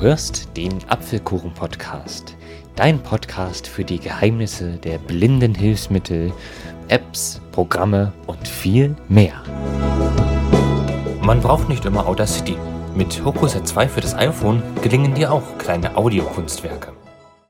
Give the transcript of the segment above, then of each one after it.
Du hörst den Apfelkuchen-Podcast, dein Podcast für die Geheimnisse der blinden Hilfsmittel, Apps, Programme und viel mehr. Man braucht nicht immer Audacity. Mit Hokuset 2 für das iPhone gelingen dir auch kleine Audiokunstwerke.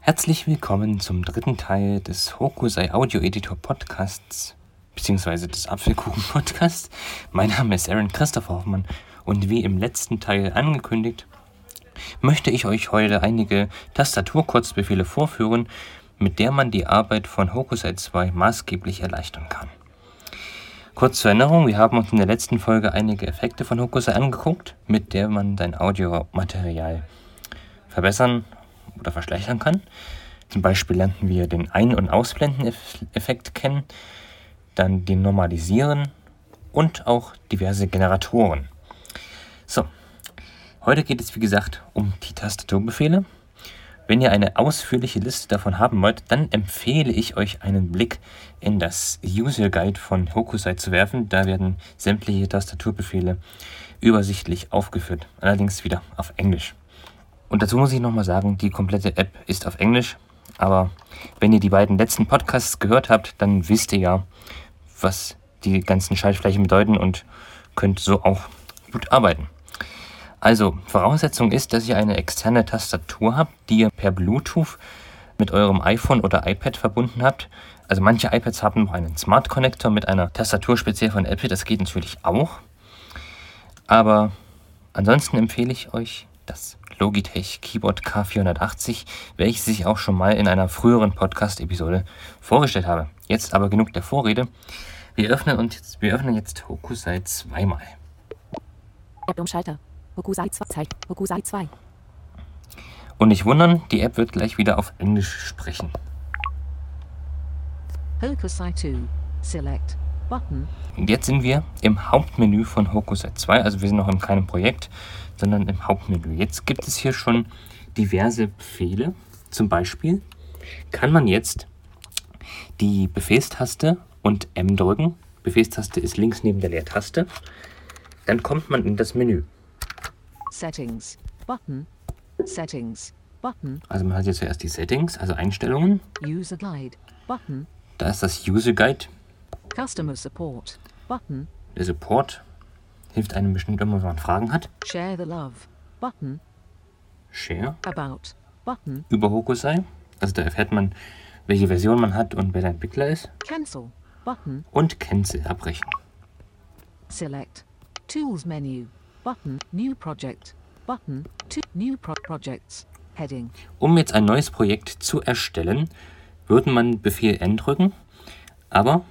Herzlich willkommen zum dritten Teil des Hokusai Audio Editor Podcasts, beziehungsweise des Apfelkuchen Podcasts. Mein Name ist Aaron Christopher Hoffmann und wie im letzten Teil angekündigt, möchte ich euch heute einige Tastaturkurzbefehle vorführen, mit der man die Arbeit von Hokusai 2 maßgeblich erleichtern kann. Kurz zur Erinnerung, wir haben uns in der letzten Folge einige Effekte von Hokusai angeguckt, mit der man sein Audiomaterial verbessern oder verschlechtern kann. Zum Beispiel lernten wir den Ein- und Ausblenden-Effekt kennen, dann den Normalisieren und auch diverse Generatoren. So, heute geht es wie gesagt um die Tastaturbefehle. Wenn ihr eine ausführliche Liste davon haben wollt, dann empfehle ich euch einen Blick in das User Guide von Hokusai zu werfen. Da werden sämtliche Tastaturbefehle übersichtlich aufgeführt, allerdings wieder auf Englisch. Und dazu muss ich nochmal sagen, die komplette App ist auf Englisch, aber wenn ihr die beiden letzten Podcasts gehört habt, dann wisst ihr ja, was die ganzen Schaltflächen bedeuten und könnt so auch gut arbeiten. Also, Voraussetzung ist, dass ihr eine externe Tastatur habt, die ihr per Bluetooth mit eurem iPhone oder iPad verbunden habt. Also manche iPads haben noch einen Smart Connector mit einer Tastatur speziell von Apple, das geht natürlich auch. Aber ansonsten empfehle ich euch das Logitech Keyboard K480, welches ich auch schon mal in einer früheren Podcast-Episode vorgestellt habe. Jetzt aber genug der Vorrede. Wir öffnen, und jetzt, wir öffnen jetzt Hokusai zweimal. App Umschalter. Hokusai 2. Zeit. Hokusai 2. Und nicht wundern, die App wird gleich wieder auf Englisch sprechen. Hokusai 2. Select. Button. Und jetzt sind wir im Hauptmenü von Hokusai 2. Also wir sind noch in keinem Projekt, sondern im Hauptmenü. Jetzt gibt es hier schon diverse Befehle. Zum Beispiel kann man jetzt die Befehlstaste und M drücken. Befehlstaste ist links neben der Leertaste. Dann kommt man in das Menü. Settings. Button. Settings. Button. Also man hat jetzt zuerst die Settings, also Einstellungen. User Guide. Button. Da ist das User Guide. Customer Support. Button. Der Support hilft einem bestimmt immer, wenn man Fragen hat. Share the Love. Button. Share About. Button. über Hokusai. Also da erfährt man, welche Version man hat und wer der Entwickler ist. Cancel. Button. Und Cancel abbrechen. Select. Tools menu. Button. New project. Button. To new pro projects. Heading. Um jetzt ein neues Projekt zu erstellen, würde man Befehl N drücken. Aber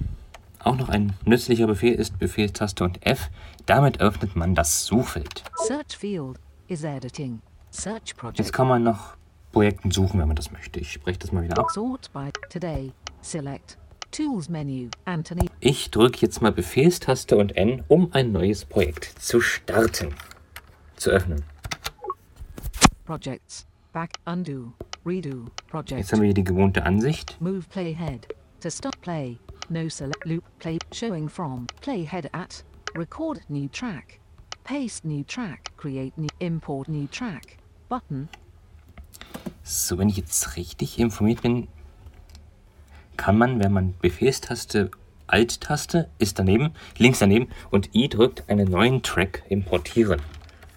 auch noch ein nützlicher Befehl ist Befehlstaste und F. Damit öffnet man das Suchfeld. Search field is editing. Search project. Jetzt kann man nach Projekten suchen, wenn man das möchte. Ich spreche das mal wieder ab. Sort by today. Select. Tools menu. Anthony. Ich drücke jetzt mal Befehlstaste und N, um ein neues Projekt zu starten. Zu öffnen. Projects. Back. Undo. Redo. Project. Jetzt haben wir hier die gewohnte Ansicht. Move playhead. To stop play. No select loop play showing from playhead at record new track. Paste new track. Create new import new track. Button. So, wenn ich jetzt richtig informiert bin, kann man, wenn man Befehlstaste, Alt-Taste ist daneben, links daneben und I drückt, einen neuen Track importieren.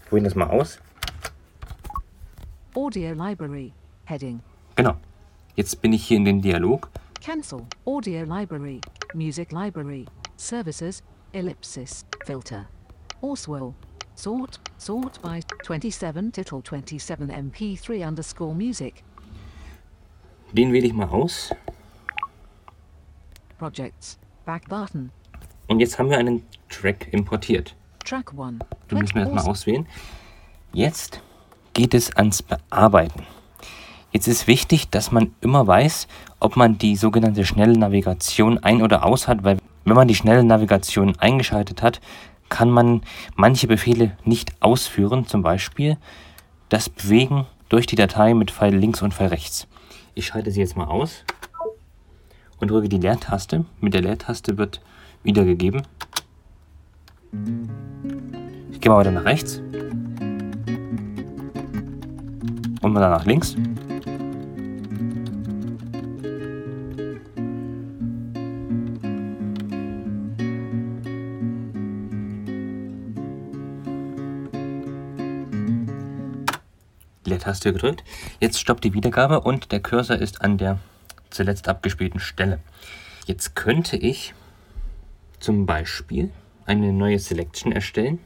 Probieren das mal aus. Audio library. Heading. Genau. Jetzt bin ich hier in den Dialog. Cancel. Audio library. Music library. Services. Ellipsis. Filter. Oswell. Sort. Sort by 27 Title 27 MP3 underscore music. Den wähle ich mal aus. Projects. Back button. Und jetzt haben wir einen Track importiert. Track 1. Den müssen wir erstmal auswählen. Jetzt geht es ans Bearbeiten. Jetzt ist wichtig, dass man immer weiß, ob man die sogenannte schnelle Navigation ein- oder aus hat, weil wenn man die schnelle Navigation eingeschaltet hat, kann man manche Befehle nicht ausführen, zum Beispiel das Bewegen durch die Datei mit Pfeil links und Pfeil rechts. Ich schalte sie jetzt mal aus und drücke die Leertaste. Mit der Leertaste wird wiedergegeben. Ich gehe mal weiter nach rechts. wir da nach links. Leertaste gedrückt. Jetzt stoppt die Wiedergabe und der Cursor ist an der zuletzt abgespielten Stelle. Jetzt könnte ich zum Beispiel eine neue Selection erstellen.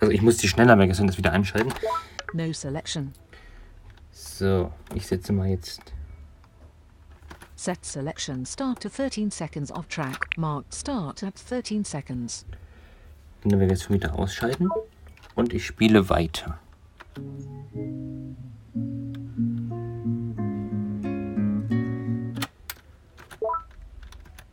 Also ich muss die schneller weg, das wieder einschalten. No selection. So, ich setze mal jetzt. Set selection start to 13 seconds of track. Mark start at 13 seconds. Die Navigation wieder ausschalten. Und ich spiele weiter.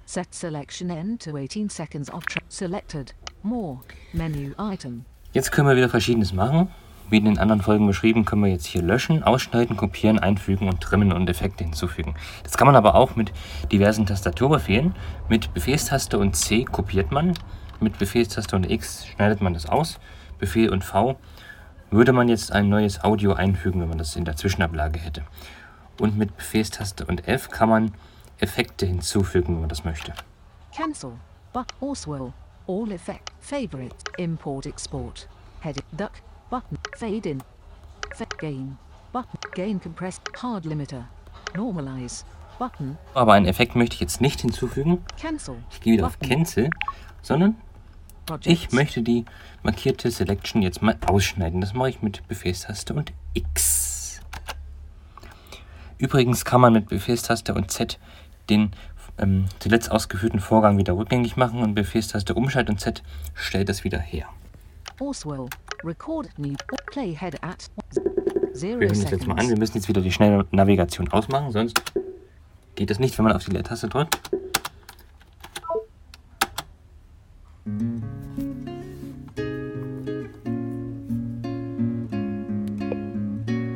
Set selection end to 18 seconds of track. Selected. More. Menu item. Jetzt können wir wieder verschiedenes machen. Wie in den anderen Folgen beschrieben, können wir jetzt hier löschen, ausschneiden, kopieren, einfügen und trimmen und Effekte hinzufügen. Das kann man aber auch mit diversen Tastaturbefehlen. Mit Befehlstaste und C kopiert man, mit Befehlstaste und X schneidet man das aus. Befehl und V würde man jetzt ein neues Audio einfügen, wenn man das in der Zwischenablage hätte. Und mit Befehlstaste und F kann man Effekte hinzufügen, wenn man das möchte. Cancel. But Oswell. All effect. Favorite. Import export. Heading. Duck. Button. Fade in. Fade gain. Button. Gain compressed. Hard limiter. Normalize. Button. Aber einen Effekt möchte ich jetzt nicht hinzufügen. Cancel. Ich gehe wieder auf Button. Cancel, sondern ich möchte die markierte Selection jetzt mal ausschneiden. Das mache ich mit Befehlstaste und X. Übrigens kann man mit Befehlstaste und Z den ähm, zuletzt ausgeführten Vorgang wieder rückgängig machen und Befehlstaste Umschalt und Z stellt das wieder her. Oswell. Record new. Playhead at. Zero Wir hören uns jetzt mal an. Wir müssen jetzt wieder die schnelle Navigation ausmachen, sonst geht das nicht, wenn man auf die Leertaste drückt.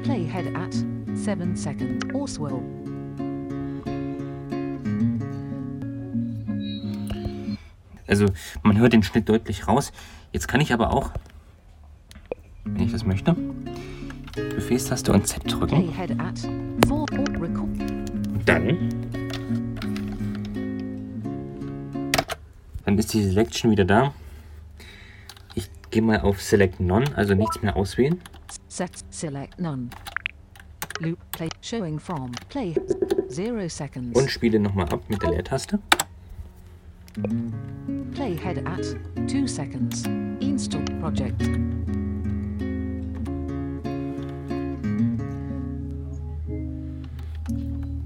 Playhead at. Seven seconds. Oswell. Also man hört den Schnitt deutlich raus. Jetzt kann ich aber auch, wenn ich das möchte, Befehlstaste und Z drücken. Record. Und dann, dann ist die Selection wieder da. Ich gehe mal auf Select None, also nichts mehr auswählen. Set select none. Loop play showing from play zero seconds. Und spiele nochmal ab mit der Leertaste. Playhead at two seconds. Install project.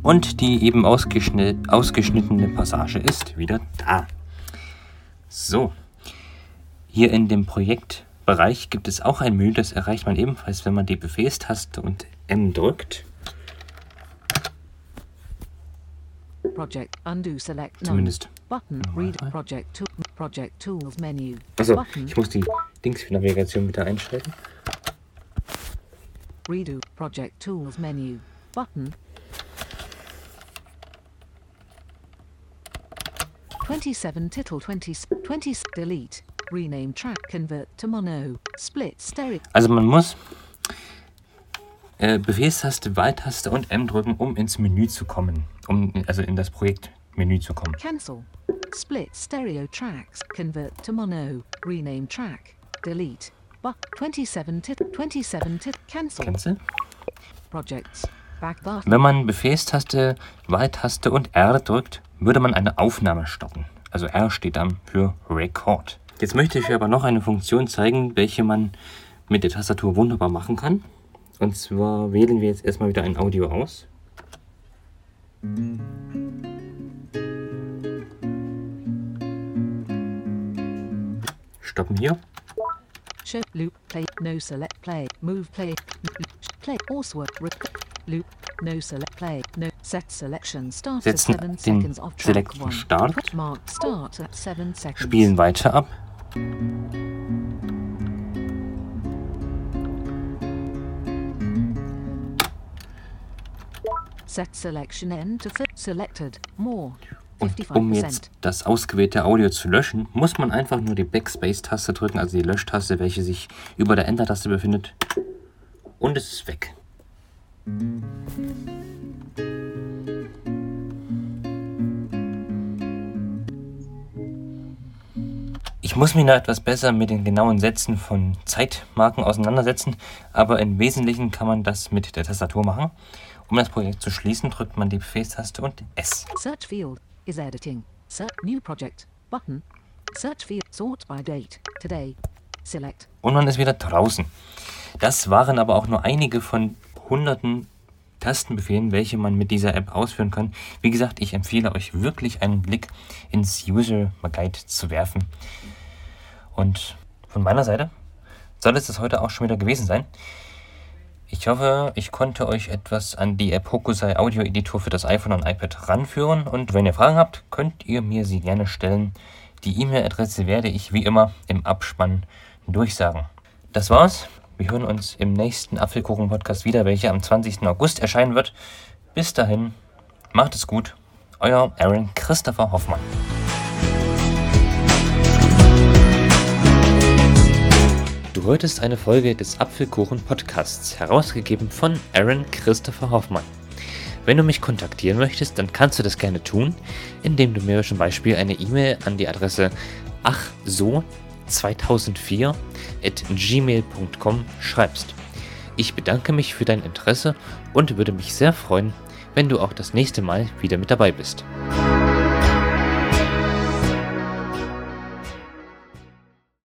Und die eben ausgeschnitt, ausgeschnittene Passage ist wieder da. So, hier in dem Projektbereich gibt es auch ein Menü, das erreicht man ebenfalls, wenn man die Befehlstaste und M drückt. Project undo select none. Zumindest. Button read project tool project tools menu. Also, Button ich muss die Dings für Navigation wieder einschalten. redo project tools menu. Button. 27 title 20 20 delete rename track convert to mono split stereo Also man muss äh, Befehlstaste, Wahltaste und M drücken, um ins Menü zu kommen. Um, also in das Projektmenü zu kommen. Cancel. Split stereo tracks. Convert to mono. Rename track. Delete. But 27 tit 27 tit cancel. Cancel. Projects. Wenn man Befehlstaste, Wahltaste und R drückt, würde man eine Aufnahme stoppen. Also R steht dann für Record. Jetzt möchte ich aber noch eine Funktion zeigen, welche man mit der Tastatur wunderbar machen kann. Und zwar wählen wir jetzt erstmal wieder ein Audio aus. Stoppen hier. Show loop play no select play move play play also loop no select play no set selection start Setzen 7 den seconds of track Select 1 Start. mark start at 7 seconds Spielen weiter ab. Set selection end to fit selected more Und um jetzt das ausgewählte Audio zu löschen, muss man einfach nur die Backspace-Taste drücken, also die Löschtaste, welche sich über der Enter-Taste befindet. Und es ist weg. Muss mich noch etwas besser mit den genauen Sätzen von Zeitmarken auseinandersetzen, aber im Wesentlichen kann man das mit der Tastatur machen. Um das Projekt zu schließen, drückt man die Befehlstaste und S. Search field is editing. Search new project button. Search field sort by date. Today. Select. Und man ist wieder draußen. Das waren aber auch nur einige von hunderten Tastenbefehlen, welche man mit dieser App ausführen kann. Wie gesagt, ich empfehle euch wirklich einen Blick ins User Guide zu werfen. Und von meiner Seite soll es das heute auch schon wieder gewesen sein. Ich hoffe, ich konnte euch etwas an die App Hokusai Audio Editor für das iPhone und iPad ranführen. Und wenn ihr Fragen habt, könnt ihr mir sie gerne stellen. Die E-Mail-Adresse werde ich wie immer im Abspann durchsagen. Das war's. Wir hören uns im nächsten Apfelkuchen-Podcast wieder, welcher am 20. August erscheinen wird. Bis dahin, macht es gut. Euer Aaron Christopher Hoffmann. Du hörtest eine Folge des Apfelkuchen Podcasts, herausgegeben von Aaron Christopher Hoffmann. Wenn du mich kontaktieren möchtest, dann kannst du das gerne tun, indem du mir zum Beispiel eine E-Mail an die Adresse achso2004 at gmail.com schreibst. Ich bedanke mich für dein Interesse und würde mich sehr freuen, wenn du auch das nächste Mal wieder mit dabei bist.